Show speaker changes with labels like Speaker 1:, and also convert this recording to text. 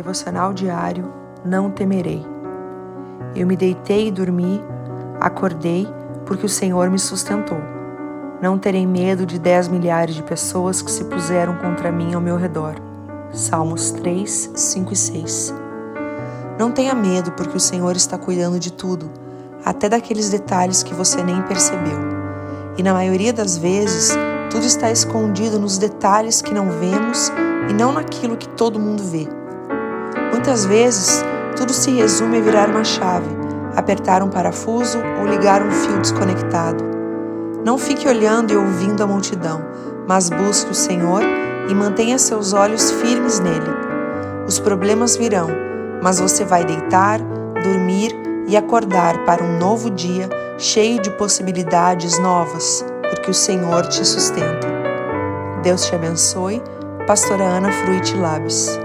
Speaker 1: Devocional diário Não temerei. Eu me deitei e dormi, acordei, porque o Senhor me sustentou. Não terei medo de dez milhares de pessoas que se puseram contra mim ao meu redor. Salmos 3, 5 e 6. Não tenha medo, porque o Senhor está cuidando de tudo, até daqueles detalhes que você nem percebeu. E na maioria das vezes, tudo está escondido nos detalhes que não vemos e não naquilo que todo mundo vê. Muitas vezes, tudo se resume a virar uma chave, apertar um parafuso ou ligar um fio desconectado. Não fique olhando e ouvindo a multidão, mas busque o Senhor e mantenha seus olhos firmes nele. Os problemas virão, mas você vai deitar, dormir e acordar para um novo dia cheio de possibilidades novas, porque o Senhor te sustenta. Deus te abençoe. Pastora Ana Fruit Labs.